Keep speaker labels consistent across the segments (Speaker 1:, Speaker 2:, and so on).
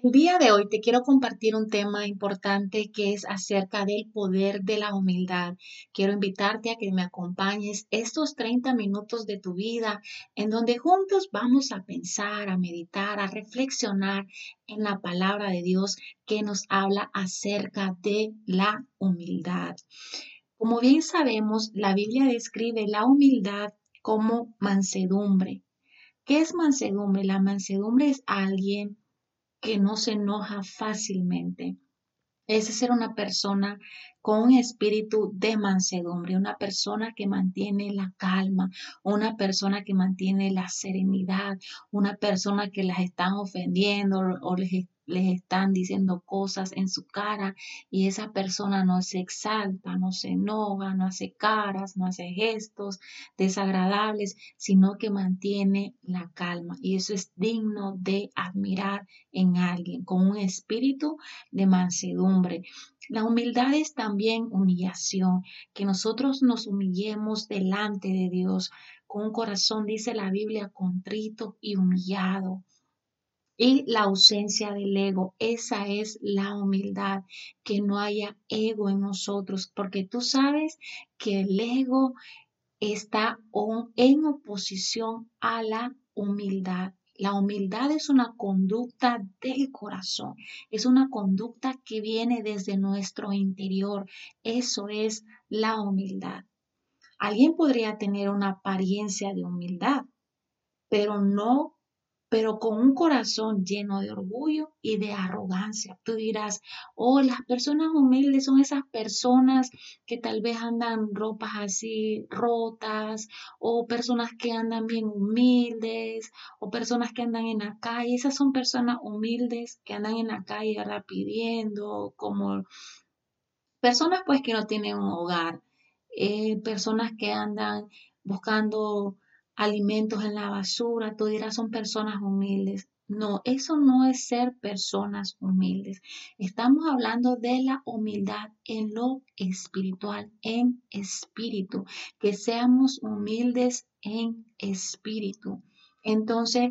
Speaker 1: El día de hoy te quiero compartir un tema importante que es acerca del poder de la humildad. Quiero invitarte a que me acompañes estos 30 minutos de tu vida en donde juntos vamos a pensar, a meditar, a reflexionar en la palabra de Dios que nos habla acerca de la humildad. Como bien sabemos, la Biblia describe la humildad como mansedumbre. ¿Qué es mansedumbre? La mansedumbre es alguien que no se enoja fácilmente. Es ser una persona con un espíritu de mansedumbre, una persona que mantiene la calma, una persona que mantiene la serenidad, una persona que las están ofendiendo o les les están diciendo cosas en su cara y esa persona no se exalta, no se enoja, no hace caras, no hace gestos desagradables, sino que mantiene la calma. Y eso es digno de admirar en alguien con un espíritu de mansedumbre. La humildad es también humillación, que nosotros nos humillemos delante de Dios con un corazón, dice la Biblia, contrito y humillado y la ausencia del ego. Esa es la humildad, que no haya ego en nosotros, porque tú sabes que el ego está en oposición a la humildad. La humildad es una conducta del corazón, es una conducta que viene desde nuestro interior. Eso es la humildad. Alguien podría tener una apariencia de humildad, pero no pero con un corazón lleno de orgullo y de arrogancia. Tú dirás, oh, las personas humildes son esas personas que tal vez andan ropas así rotas, o personas que andan bien humildes, o personas que andan en la calle. Esas son personas humildes que andan en la calle pidiendo, como personas pues que no tienen un hogar, eh, personas que andan buscando alimentos en la basura, tú dirás son personas humildes. No, eso no es ser personas humildes. Estamos hablando de la humildad en lo espiritual, en espíritu, que seamos humildes en espíritu. Entonces,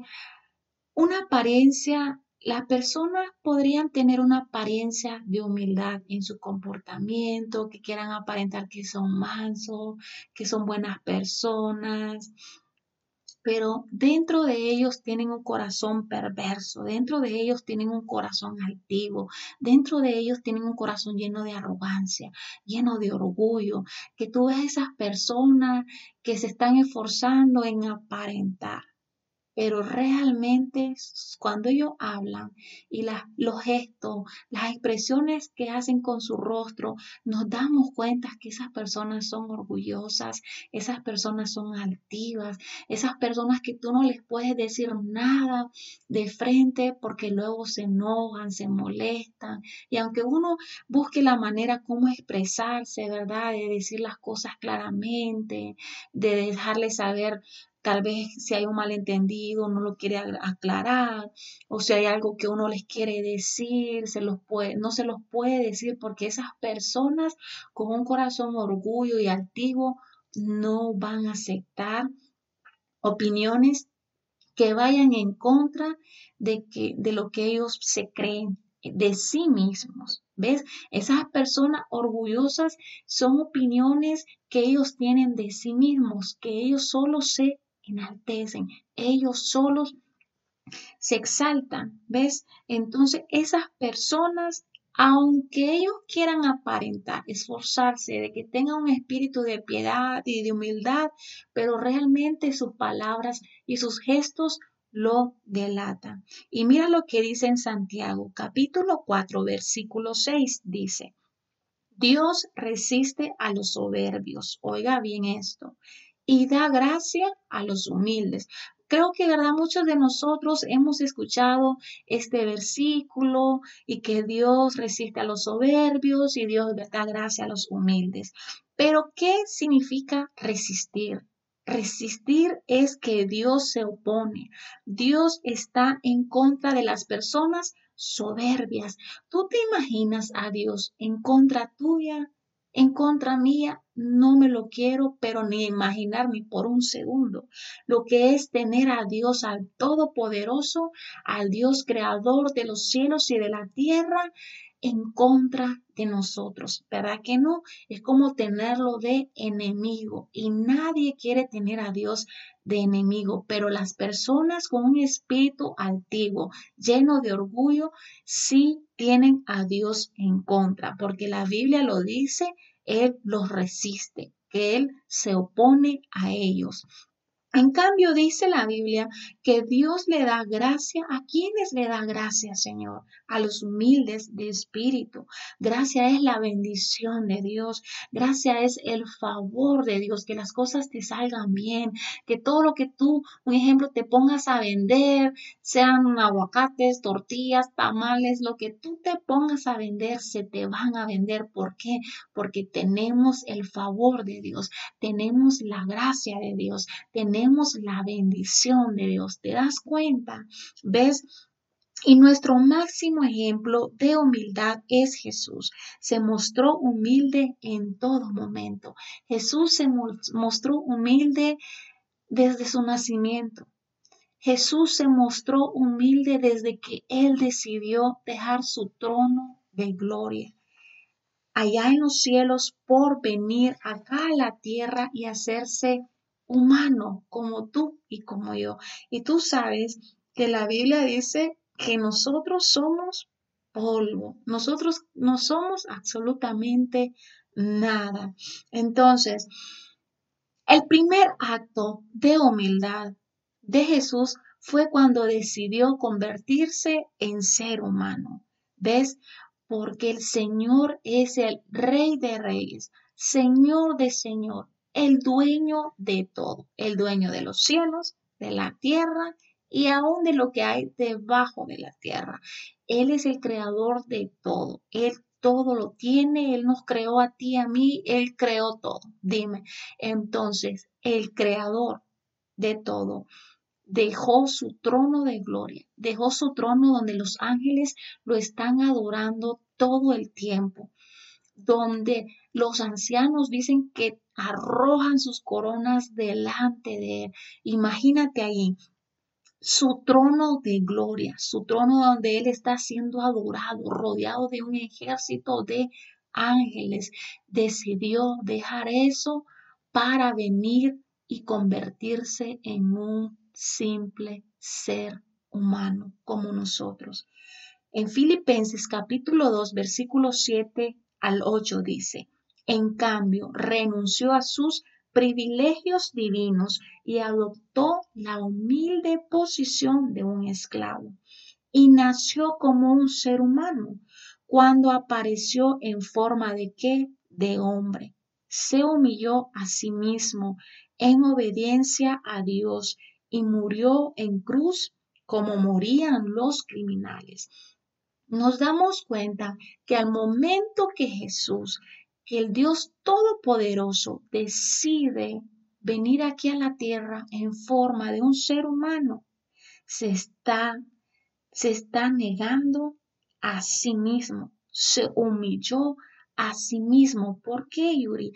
Speaker 1: una apariencia, las personas podrían tener una apariencia de humildad en su comportamiento, que quieran aparentar que son mansos, que son buenas personas, pero dentro de ellos tienen un corazón perverso, dentro de ellos tienen un corazón altivo, dentro de ellos tienen un corazón lleno de arrogancia, lleno de orgullo, que tú ves esas personas que se están esforzando en aparentar, pero realmente cuando ellos hablan y los gestos, las expresiones que hacen con su rostro, nos damos cuenta que esas personas son orgullosas, esas personas son altivas, esas personas que tú no les puedes decir nada de frente porque luego se enojan, se molestan. Y aunque uno busque la manera como expresarse, ¿verdad? De decir las cosas claramente, de dejarles saber Tal vez si hay un malentendido, no lo quiere aclarar, o si hay algo que uno les quiere decir, se los puede, no se los puede decir porque esas personas con un corazón orgullo y altivo no van a aceptar opiniones que vayan en contra de, que, de lo que ellos se creen de sí mismos. ¿Ves? Esas personas orgullosas son opiniones que ellos tienen de sí mismos, que ellos solo se enaltecen, ellos solos se exaltan, ¿ves? Entonces esas personas, aunque ellos quieran aparentar, esforzarse de que tengan un espíritu de piedad y de humildad, pero realmente sus palabras y sus gestos lo delatan. Y mira lo que dice en Santiago, capítulo 4, versículo 6, dice, Dios resiste a los soberbios. Oiga bien esto y da gracia a los humildes. Creo que, ¿verdad? Muchos de nosotros hemos escuchado este versículo y que Dios resiste a los soberbios y Dios da gracia a los humildes. Pero, ¿qué significa resistir? Resistir es que Dios se opone. Dios está en contra de las personas soberbias. ¿Tú te imaginas a Dios en contra tuya? En contra mía no me lo quiero, pero ni imaginar ni por un segundo. Lo que es tener a Dios, al Todopoderoso, al Dios creador de los cielos y de la tierra, en contra de nosotros, ¿verdad que no? Es como tenerlo de enemigo y nadie quiere tener a Dios de enemigo, pero las personas con un espíritu antiguo, lleno de orgullo, sí tienen a Dios en contra, porque la Biblia lo dice, Él los resiste, que Él se opone a ellos. En cambio, dice la Biblia que Dios le da gracia a quienes le da gracia, Señor, a los humildes de espíritu. Gracia es la bendición de Dios. Gracia es el favor de Dios, que las cosas te salgan bien, que todo lo que tú, un ejemplo, te pongas a vender, sean aguacates, tortillas, tamales, lo que tú te pongas a vender, se te van a vender. ¿Por qué? Porque tenemos el favor de Dios, tenemos la gracia de Dios, tenemos la bendición de Dios. ¿Te das cuenta? ¿Ves? Y nuestro máximo ejemplo de humildad es Jesús. Se mostró humilde en todo momento. Jesús se mostró humilde desde su nacimiento. Jesús se mostró humilde desde que Él decidió dejar su trono de gloria allá en los cielos por venir acá a la tierra y hacerse humano como tú y como yo. Y tú sabes que la Biblia dice que nosotros somos polvo, nosotros no somos absolutamente nada. Entonces, el primer acto de humildad de Jesús fue cuando decidió convertirse en ser humano. ¿Ves? Porque el Señor es el Rey de Reyes, Señor de Señor, el dueño de todo, el dueño de los cielos, de la tierra y aún de lo que hay debajo de la tierra. Él es el creador de todo. Él todo lo tiene. Él nos creó a ti, a mí. Él creó todo. Dime. Entonces, el creador de todo dejó su trono de gloria, dejó su trono donde los ángeles lo están adorando todo el tiempo, donde los ancianos dicen que arrojan sus coronas delante de él. Imagínate ahí su trono de gloria, su trono donde él está siendo adorado, rodeado de un ejército de ángeles. Decidió dejar eso para venir y convertirse en un simple ser humano como nosotros. En Filipenses capítulo 2, versículo 7 al 8 dice, en cambio, renunció a sus privilegios divinos y adoptó la humilde posición de un esclavo y nació como un ser humano cuando apareció en forma de qué? De hombre. Se humilló a sí mismo en obediencia a Dios y murió en cruz como morían los criminales. Nos damos cuenta que al momento que Jesús el Dios Todopoderoso decide venir aquí a la tierra en forma de un ser humano, se está, se está negando a sí mismo, se humilló a sí mismo. ¿Por qué, Yuri?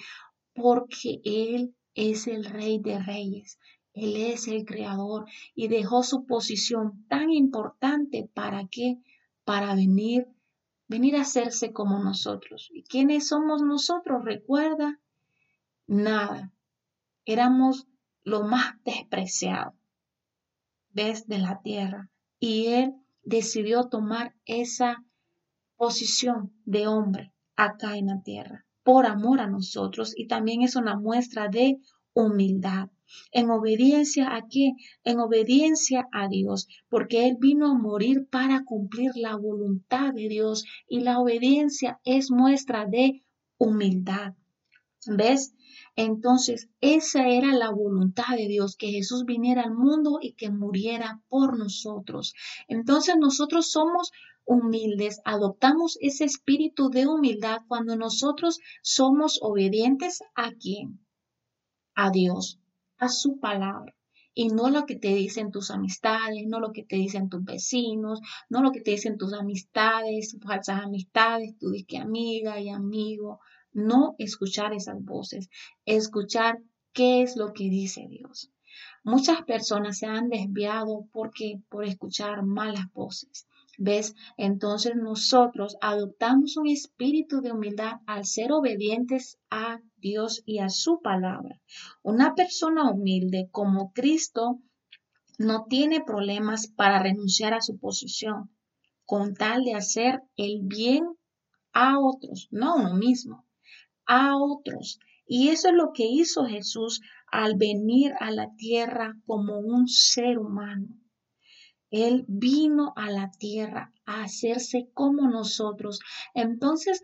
Speaker 1: Porque Él es el Rey de Reyes, Él es el Creador y dejó su posición tan importante para qué? Para venir venir a hacerse como nosotros. ¿Y quiénes somos nosotros? Recuerda, nada. Éramos lo más despreciado, desde la tierra. Y Él decidió tomar esa posición de hombre acá en la tierra, por amor a nosotros. Y también es una muestra de humildad. ¿En obediencia a qué? En obediencia a Dios, porque Él vino a morir para cumplir la voluntad de Dios y la obediencia es muestra de humildad. ¿Ves? Entonces, esa era la voluntad de Dios, que Jesús viniera al mundo y que muriera por nosotros. Entonces, nosotros somos humildes, adoptamos ese espíritu de humildad cuando nosotros somos obedientes a quién? A Dios a su palabra y no lo que te dicen tus amistades, no lo que te dicen tus vecinos, no lo que te dicen tus amistades, falsas amistades, tu disque amiga y amigo. no escuchar esas voces, escuchar qué es lo que dice Dios. Muchas personas se han desviado porque por escuchar malas voces. ¿Ves? Entonces nosotros adoptamos un espíritu de humildad al ser obedientes a Dios y a su palabra. Una persona humilde como Cristo no tiene problemas para renunciar a su posición con tal de hacer el bien a otros, no a uno mismo, a otros. Y eso es lo que hizo Jesús al venir a la tierra como un ser humano. Él vino a la tierra a hacerse como nosotros. Entonces,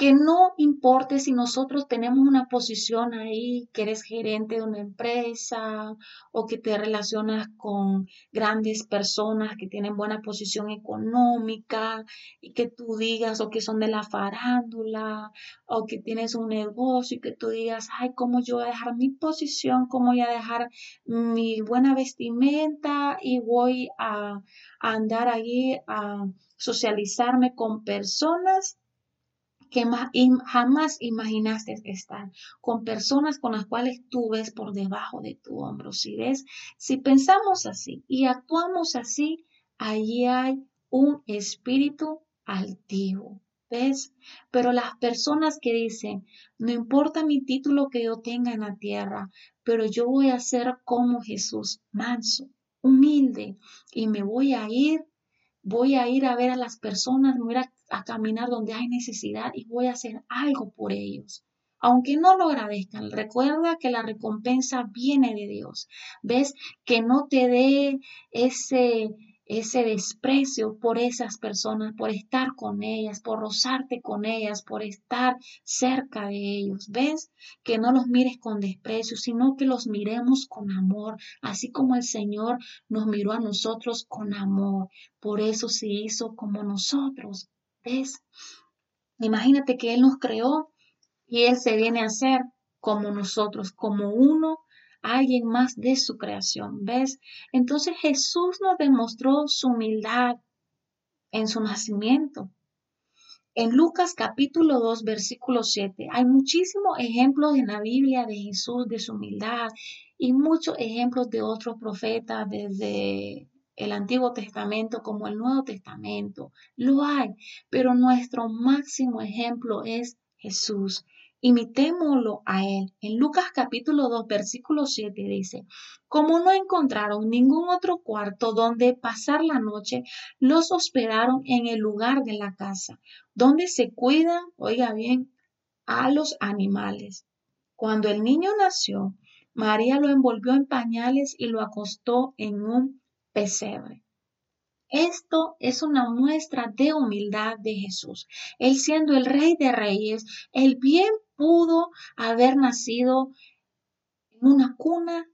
Speaker 1: que no importe si nosotros tenemos una posición ahí, que eres gerente de una empresa o que te relacionas con grandes personas que tienen buena posición económica y que tú digas o que son de la farándula o que tienes un negocio y que tú digas, ay, ¿cómo yo voy a dejar mi posición? ¿Cómo voy a dejar mi buena vestimenta y voy a, a andar ahí a socializarme con personas? Que jamás imaginaste estar, con personas con las cuales tú ves por debajo de tu hombro. Si ves, si pensamos así y actuamos así, allí hay un espíritu altivo. ¿Ves? Pero las personas que dicen, no importa mi título que yo tenga en la tierra, pero yo voy a ser como Jesús, manso, humilde, y me voy a ir voy a ir a ver a las personas, voy a, a caminar donde hay necesidad y voy a hacer algo por ellos. Aunque no lo agradezcan, recuerda que la recompensa viene de Dios. ¿Ves? Que no te dé ese, ese desprecio por esas personas, por estar con ellas, por rozarte con ellas, por estar cerca de ellos. ¿Ves? Que no los mires con desprecio, sino que los miremos con amor, así como el Señor nos miró a nosotros con amor. Por eso se hizo como nosotros. ¿Ves? Imagínate que Él nos creó y Él se viene a hacer como nosotros, como uno alguien más de su creación. ¿Ves? Entonces Jesús nos demostró su humildad en su nacimiento. En Lucas capítulo 2, versículo 7, hay muchísimos ejemplos en la Biblia de Jesús, de su humildad, y muchos ejemplos de otros profetas desde el Antiguo Testamento como el Nuevo Testamento. Lo hay, pero nuestro máximo ejemplo es Jesús. Imitémoslo a Él. En Lucas capítulo 2, versículo 7 dice, como no encontraron ningún otro cuarto donde pasar la noche, los hospedaron en el lugar de la casa, donde se cuidan, oiga bien, a los animales. Cuando el niño nació, María lo envolvió en pañales y lo acostó en un pesebre. Esto es una muestra de humildad de Jesús. Él siendo el rey de reyes, el bien pudo haber nacido en una cuna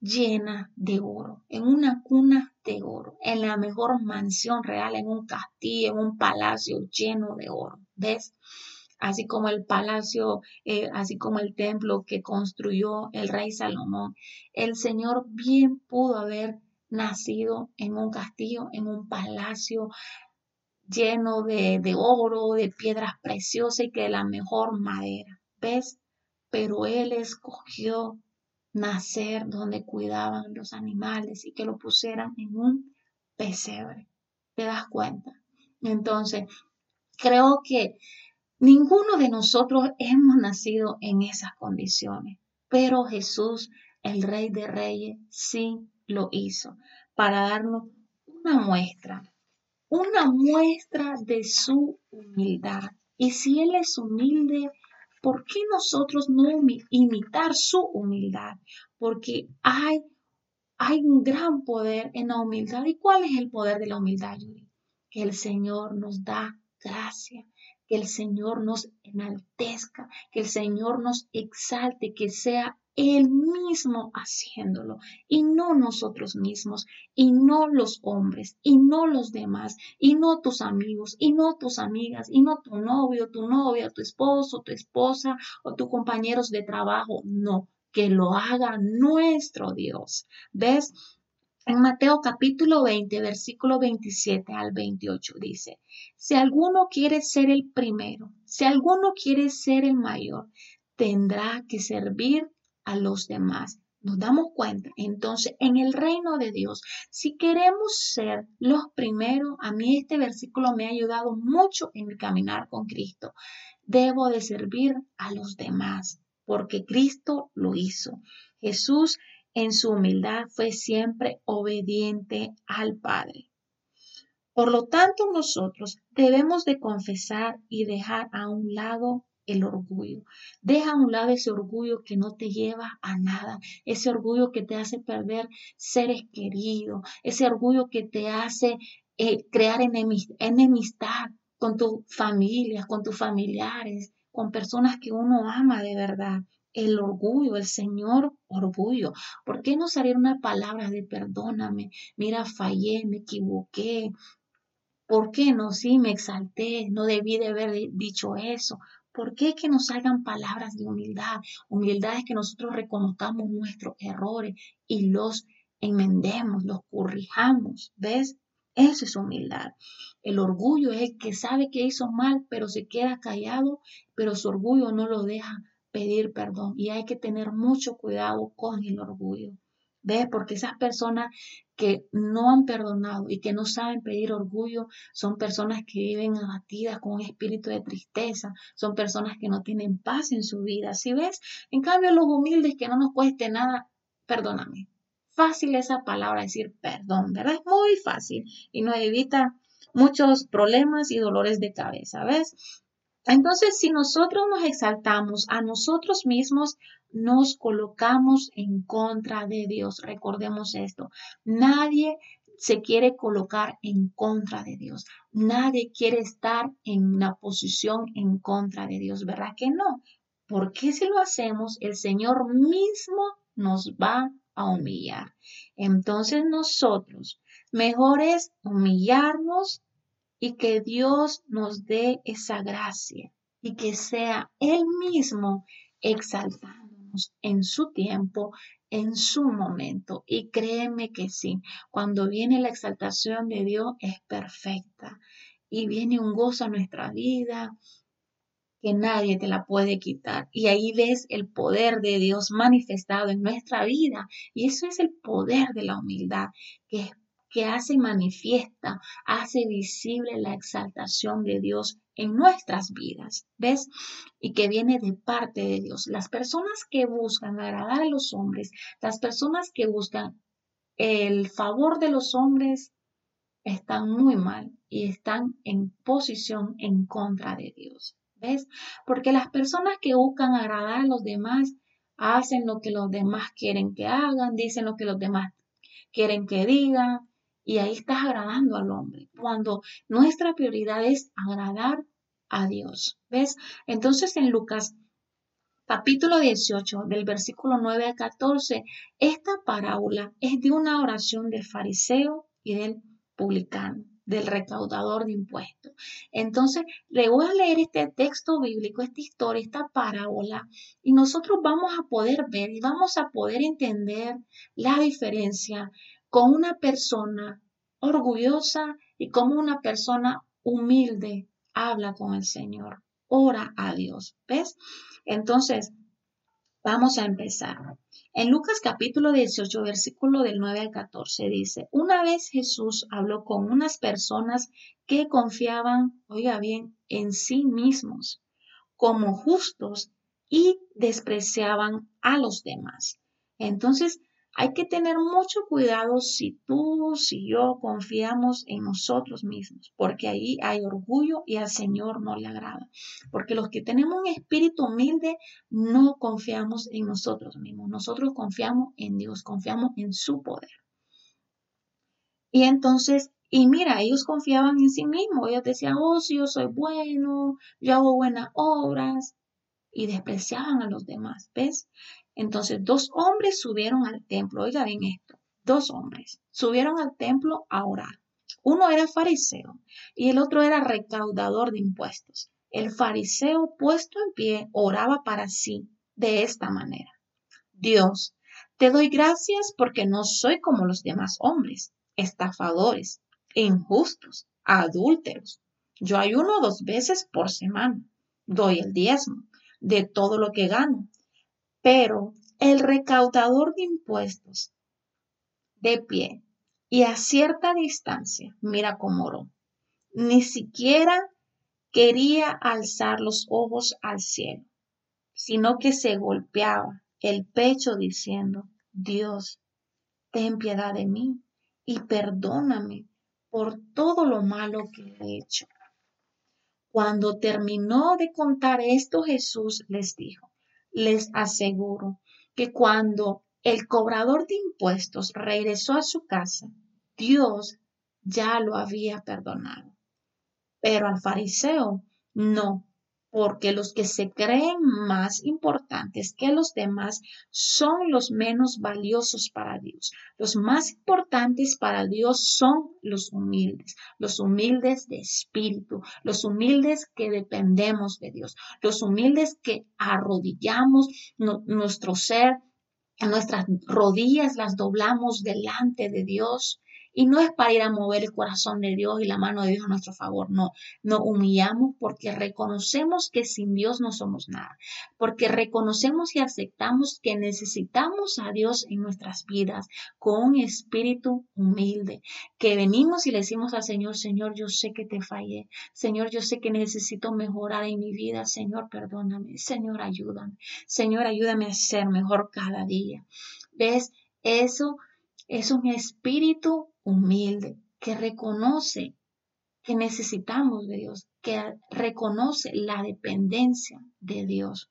Speaker 1: llena de oro, en una cuna de oro, en la mejor mansión real, en un castillo, en un palacio lleno de oro. ¿Ves? Así como el palacio, eh, así como el templo que construyó el rey Salomón. El Señor bien pudo haber nacido en un castillo, en un palacio lleno de, de oro, de piedras preciosas y que de la mejor madera. ¿Ves? Pero él escogió nacer donde cuidaban los animales y que lo pusieran en un pesebre. ¿Te das cuenta? Entonces, creo que ninguno de nosotros hemos nacido en esas condiciones, pero Jesús, el Rey de Reyes, sí lo hizo para darnos una muestra, una muestra de su humildad. Y si Él es humilde, ¿por qué nosotros no imitar su humildad? Porque hay, hay un gran poder en la humildad. ¿Y cuál es el poder de la humildad, Yuri? Que el Señor nos da gracia, que el Señor nos enaltezca, que el Señor nos exalte, que sea él mismo haciéndolo y no nosotros mismos y no los hombres y no los demás y no tus amigos y no tus amigas y no tu novio, tu novia, tu esposo, tu esposa o tus compañeros de trabajo. No, que lo haga nuestro Dios. ¿Ves? En Mateo capítulo 20, versículo 27 al 28 dice, si alguno quiere ser el primero, si alguno quiere ser el mayor, tendrá que servir a los demás. Nos damos cuenta, entonces, en el reino de Dios, si queremos ser los primeros, a mí este versículo me ha ayudado mucho en mi caminar con Cristo. Debo de servir a los demás, porque Cristo lo hizo. Jesús en su humildad fue siempre obediente al Padre. Por lo tanto, nosotros debemos de confesar y dejar a un lado el orgullo. Deja a un lado ese orgullo que no te lleva a nada, ese orgullo que te hace perder seres queridos, ese orgullo que te hace eh, crear enemistad con tu familia, con tus familiares, con personas que uno ama de verdad el orgullo, el Señor orgullo. ¿Por qué no salir una palabra de perdóname? Mira, fallé, me equivoqué. ¿Por qué no? Sí, me exalté, no debí de haber dicho eso. ¿Por qué que nos salgan palabras de humildad? Humildad es que nosotros reconozcamos nuestros errores y los enmendemos, los corrijamos. ¿Ves? Eso es humildad. El orgullo es el que sabe que hizo mal, pero se queda callado, pero su orgullo no lo deja pedir perdón y hay que tener mucho cuidado con el orgullo. ¿Ves? Porque esas personas que no han perdonado y que no saben pedir orgullo son personas que viven abatidas con un espíritu de tristeza, son personas que no tienen paz en su vida. Si ves, en cambio los humildes que no nos cueste nada, perdóname. Fácil esa palabra decir perdón, ¿verdad? Es muy fácil y nos evita muchos problemas y dolores de cabeza, ¿ves? Entonces, si nosotros nos exaltamos a nosotros mismos, nos colocamos en contra de Dios. Recordemos esto. Nadie se quiere colocar en contra de Dios. Nadie quiere estar en una posición en contra de Dios, ¿verdad que no? Porque si lo hacemos, el Señor mismo nos va a humillar. Entonces nosotros, mejor es humillarnos y que Dios nos dé esa gracia y que sea Él mismo exaltándonos en su tiempo, en su momento. Y créeme que sí, cuando viene la exaltación de Dios es perfecta y viene un gozo a nuestra vida que nadie te la puede quitar. Y ahí ves el poder de Dios manifestado en nuestra vida. Y eso es el poder de la humildad, que es que hace manifiesta, hace visible la exaltación de Dios en nuestras vidas, ¿ves? Y que viene de parte de Dios. Las personas que buscan agradar a los hombres, las personas que buscan el favor de los hombres, están muy mal y están en posición en contra de Dios, ¿ves? Porque las personas que buscan agradar a los demás hacen lo que los demás quieren que hagan, dicen lo que los demás quieren que digan, y ahí estás agradando al hombre, cuando nuestra prioridad es agradar a Dios. ¿Ves? Entonces en Lucas capítulo 18, del versículo 9 al 14, esta parábola es de una oración del fariseo y del publicano, del recaudador de impuestos. Entonces, le voy a leer este texto bíblico, esta historia, esta parábola, y nosotros vamos a poder ver y vamos a poder entender la diferencia con una persona orgullosa y como una persona humilde habla con el Señor, ora a Dios. ¿Ves? Entonces, vamos a empezar. En Lucas capítulo 18, versículo del 9 al 14 dice, una vez Jesús habló con unas personas que confiaban, oiga bien, en sí mismos como justos y despreciaban a los demás. Entonces, hay que tener mucho cuidado si tú, si yo confiamos en nosotros mismos, porque ahí hay orgullo y al Señor no le agrada. Porque los que tenemos un espíritu humilde no confiamos en nosotros mismos, nosotros confiamos en Dios, confiamos en su poder. Y entonces, y mira, ellos confiaban en sí mismos, ellos decían, oh, si yo soy bueno, yo hago buenas obras, y despreciaban a los demás, ¿ves? Entonces, dos hombres subieron al templo. Oiga bien esto. Dos hombres subieron al templo a orar. Uno era fariseo y el otro era recaudador de impuestos. El fariseo puesto en pie oraba para sí de esta manera. Dios, Te doy gracias porque no soy como los demás hombres, estafadores, injustos, adúlteros. Yo ayuno dos veces por semana, doy el diezmo de todo lo que gano. Pero el recaudador de impuestos, de pie y a cierta distancia, mira cómo oró. Ni siquiera quería alzar los ojos al cielo, sino que se golpeaba el pecho diciendo, Dios, ten piedad de mí y perdóname por todo lo malo que he hecho. Cuando terminó de contar esto, Jesús les dijo, les aseguro que cuando el cobrador de impuestos regresó a su casa, Dios ya lo había perdonado. Pero al fariseo no, porque los que se creen más importantes que los demás son los menos valiosos para Dios. Los más importantes para Dios son los humildes, los humildes de espíritu, los humildes que dependemos de Dios, los humildes que arrodillamos nuestro ser, nuestras rodillas las doblamos delante de Dios y no es para ir a mover el corazón de Dios y la mano de Dios a nuestro favor, no. Nos humillamos porque reconocemos que sin Dios no somos nada, porque reconocemos y aceptamos que necesitamos a Dios en nuestras vidas con un espíritu humilde, que venimos y le decimos al Señor, Señor, yo sé que te fallé, Señor, yo sé que necesito mejorar en mi vida, Señor, perdóname, Señor, ayúdame, Señor, ayúdame a ser mejor cada día. ¿Ves? Eso es un espíritu humilde, que reconoce que necesitamos de Dios, que reconoce la dependencia de Dios.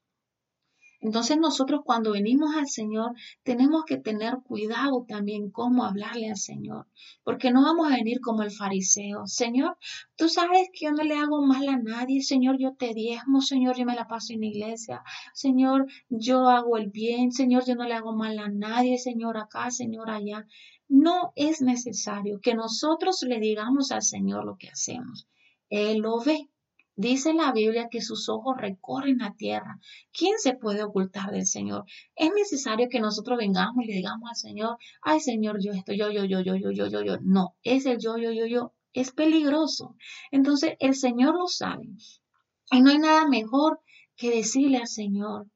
Speaker 1: Entonces nosotros cuando venimos al Señor tenemos que tener cuidado también cómo hablarle al Señor, porque no vamos a venir como el fariseo. Señor, tú sabes que yo no le hago mal a nadie. Señor, yo te diezmo. Señor, yo me la paso en iglesia. Señor, yo hago el bien. Señor, yo no le hago mal a nadie. Señor, acá, Señor, allá. No es necesario que nosotros le digamos al Señor lo que hacemos. Él lo ve. Dice la Biblia que sus ojos recorren la tierra. ¿Quién se puede ocultar del Señor? Es necesario que nosotros vengamos y le digamos al Señor, ay Señor, yo esto, yo, yo, yo, yo, yo, yo, yo, yo. No, es el yo, yo, yo, yo. Es peligroso. Entonces el Señor lo sabe. Y no hay nada mejor que decirle al Señor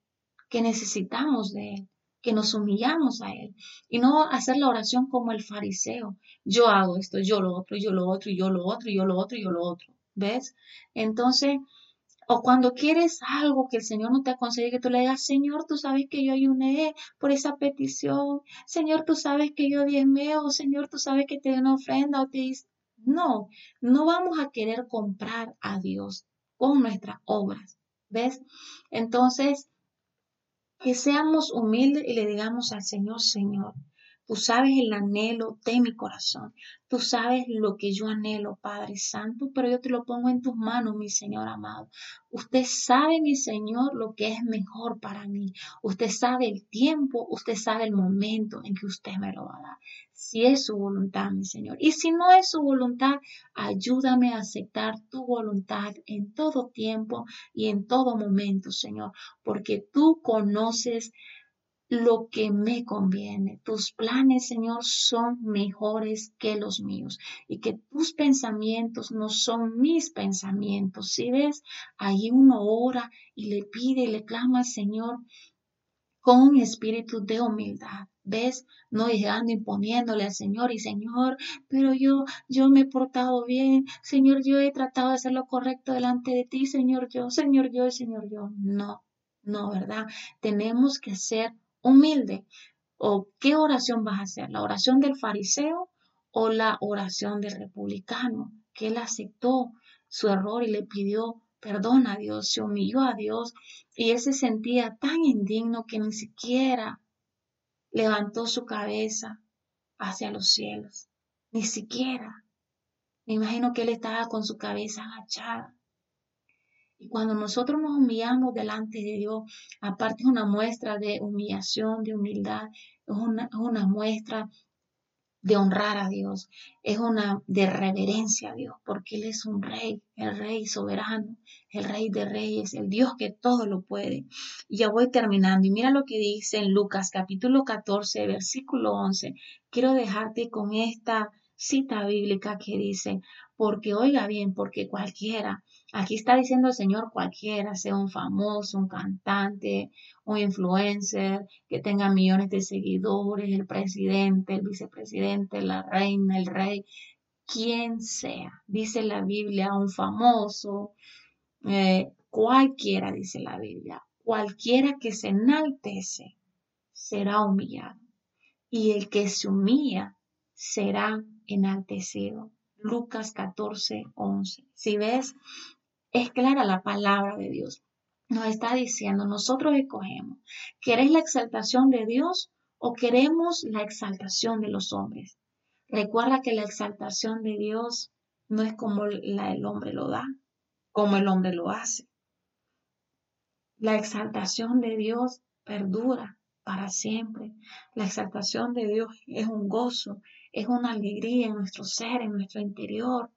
Speaker 1: que necesitamos de Él que nos humillamos a Él y no hacer la oración como el fariseo. Yo hago esto, yo lo otro, yo lo otro, yo lo otro, yo lo otro, yo lo otro. ¿Ves? Entonces, o cuando quieres algo que el Señor no te aconseje, que tú le digas, Señor, tú sabes que yo ayuné por esa petición. Señor, tú sabes que yo diezmé, o Señor, tú sabes que te doy una ofrenda, o te dice, no, no vamos a querer comprar a Dios con nuestras obras. ¿Ves? Entonces, que seamos humildes y le digamos al Señor, Señor, tú sabes el anhelo de mi corazón, tú sabes lo que yo anhelo, Padre Santo, pero yo te lo pongo en tus manos, mi Señor amado. Usted sabe, mi Señor, lo que es mejor para mí. Usted sabe el tiempo, usted sabe el momento en que usted me lo va a dar si es su voluntad, mi Señor. Y si no es su voluntad, ayúdame a aceptar tu voluntad en todo tiempo y en todo momento, Señor, porque tú conoces lo que me conviene. Tus planes, Señor, son mejores que los míos y que tus pensamientos no son mis pensamientos. Si ves, ahí uno ora y le pide y le clama Señor con un espíritu de humildad. ¿Ves? No llegando imponiéndole al Señor y Señor, pero yo, yo me he portado bien, Señor, yo he tratado de hacer lo correcto delante de ti, Señor, yo, Señor, yo, Señor, yo. No, no, ¿verdad? Tenemos que ser humildes. ¿O qué oración vas a hacer? ¿La oración del fariseo o la oración del republicano? Que él aceptó su error y le pidió perdón a Dios, se humilló a Dios y él se sentía tan indigno que ni siquiera levantó su cabeza hacia los cielos, ni siquiera. Me imagino que él estaba con su cabeza agachada. Y cuando nosotros nos humillamos delante de Dios, aparte es una muestra de humillación, de humildad, es una, una muestra de honrar a Dios, es una de reverencia a Dios, porque Él es un rey, el rey soberano, el rey de reyes, el Dios que todo lo puede. Y ya voy terminando. Y mira lo que dice en Lucas capítulo 14, versículo 11. Quiero dejarte con esta cita bíblica que dice, porque oiga bien, porque cualquiera, aquí está diciendo el Señor cualquiera, sea un famoso, un cantante, un influencer, que tenga millones de seguidores, el presidente, el vicepresidente, la reina, el rey, quien sea, dice la Biblia, un famoso, eh, cualquiera, dice la Biblia, cualquiera que se enaltece será humillado y el que se humilla será enaltecido. Lucas 14, 11. Si ves, es clara la palabra de Dios. Nos está diciendo, nosotros escogemos, ¿queréis la exaltación de Dios o queremos la exaltación de los hombres? Recuerda que la exaltación de Dios no es como el hombre lo da, como el hombre lo hace. La exaltación de Dios perdura para siempre. La exaltación de Dios es un gozo, es una alegría en nuestro ser, en nuestro interior.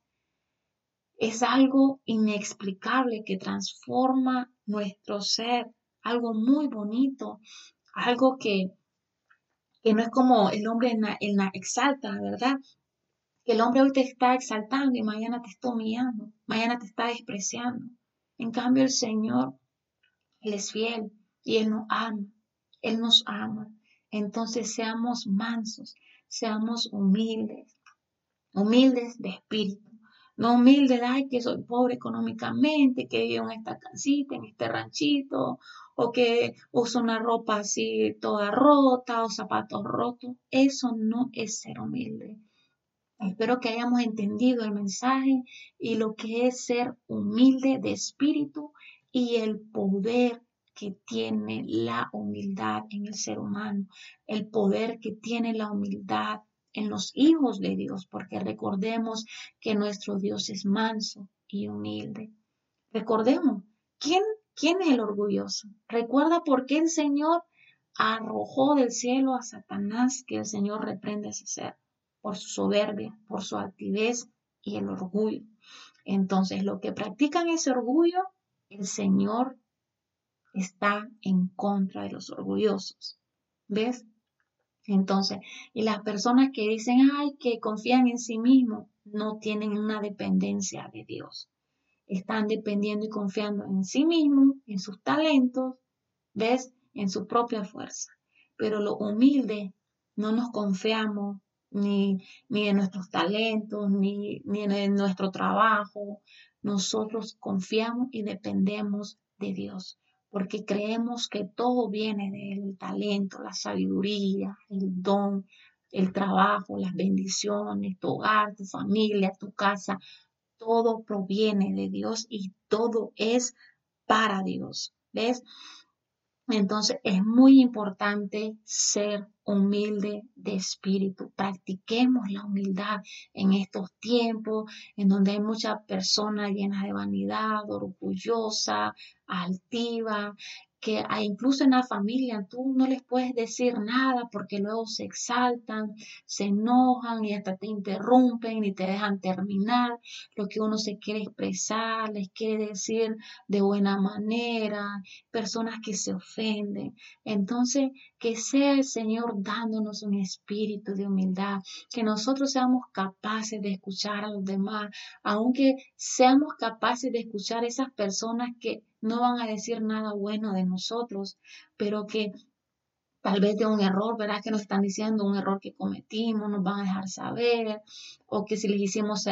Speaker 1: Es algo inexplicable que transforma nuestro ser, algo muy bonito, algo que, que no es como el hombre en la, exalta, ¿verdad? el hombre hoy te está exaltando y mañana te está humillando, mañana te está despreciando. En cambio, el Señor, Él es fiel y Él nos ama, Él nos ama. Entonces seamos mansos, seamos humildes, humildes de espíritu. No humildes, ay, que soy pobre económicamente, que vivo en esta casita, en este ranchito, o que uso una ropa así toda rota o zapatos rotos. Eso no es ser humilde. Espero que hayamos entendido el mensaje y lo que es ser humilde de espíritu y el poder que tiene la humildad en el ser humano, el poder que tiene la humildad en los hijos de Dios, porque recordemos que nuestro Dios es manso y humilde. Recordemos, ¿quién, quién es el orgulloso? Recuerda por qué el Señor arrojó del cielo a Satanás, que el Señor reprende a ese ser, por su soberbia, por su altivez y el orgullo. Entonces, lo que practican ese orgullo, el Señor está en contra de los orgullosos. ¿Ves? Entonces, y las personas que dicen, ay, que confían en sí mismos, no tienen una dependencia de Dios. Están dependiendo y confiando en sí mismos, en sus talentos, ¿ves? En su propia fuerza. Pero lo humilde, no nos confiamos ni, ni en nuestros talentos, ni, ni en nuestro trabajo. Nosotros confiamos y dependemos de Dios porque creemos que todo viene del talento, la sabiduría, el don, el trabajo, las bendiciones, tu hogar, tu familia, tu casa, todo proviene de Dios y todo es para Dios. ¿Ves? Entonces es muy importante ser humilde de espíritu. Practiquemos la humildad en estos tiempos en donde hay muchas personas llenas de vanidad, orgullosa, altiva, que incluso en la familia tú no les puedes decir nada porque luego se exaltan, se enojan y hasta te interrumpen y te dejan terminar lo que uno se quiere expresar, les quiere decir de buena manera, personas que se ofenden. Entonces, que sea el Señor dándonos un espíritu de humildad, que nosotros seamos capaces de escuchar a los demás, aunque seamos capaces de escuchar a esas personas que no van a decir nada bueno de nosotros, pero que tal vez de un error, ¿verdad? Que nos están diciendo un error que cometimos, nos van a dejar saber, o que si les hicimos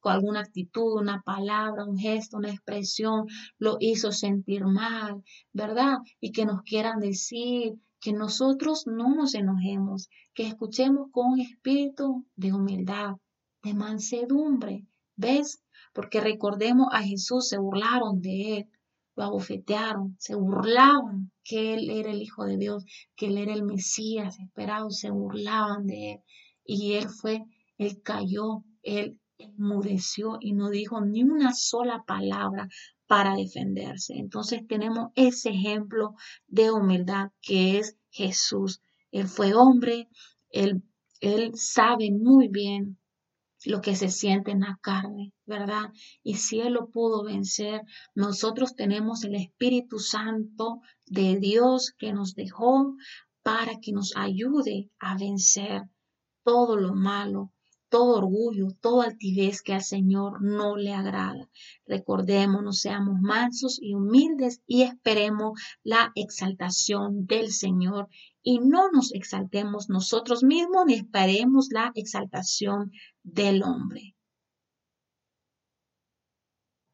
Speaker 1: con alguna actitud, una palabra, un gesto, una expresión, lo hizo sentir mal, ¿verdad? Y que nos quieran decir que nosotros no nos enojemos, que escuchemos con un espíritu de humildad, de mansedumbre, ¿ves? Porque recordemos a Jesús, se burlaron de él, lo abofetearon, se burlaban que él era el Hijo de Dios, que él era el Mesías esperado, se burlaban de él. Y él fue, él cayó, él enmudeció y no dijo ni una sola palabra para defenderse. Entonces tenemos ese ejemplo de humildad que es Jesús. Él fue hombre, él Él sabe muy bien lo que se siente en la carne, ¿verdad? Y si Él lo pudo vencer, nosotros tenemos el Espíritu Santo de Dios que nos dejó para que nos ayude a vencer todo lo malo, todo orgullo, toda altivez que al Señor no le agrada. Recordémonos, seamos mansos y humildes y esperemos la exaltación del Señor y no nos exaltemos nosotros mismos ni esperemos la exaltación del hombre.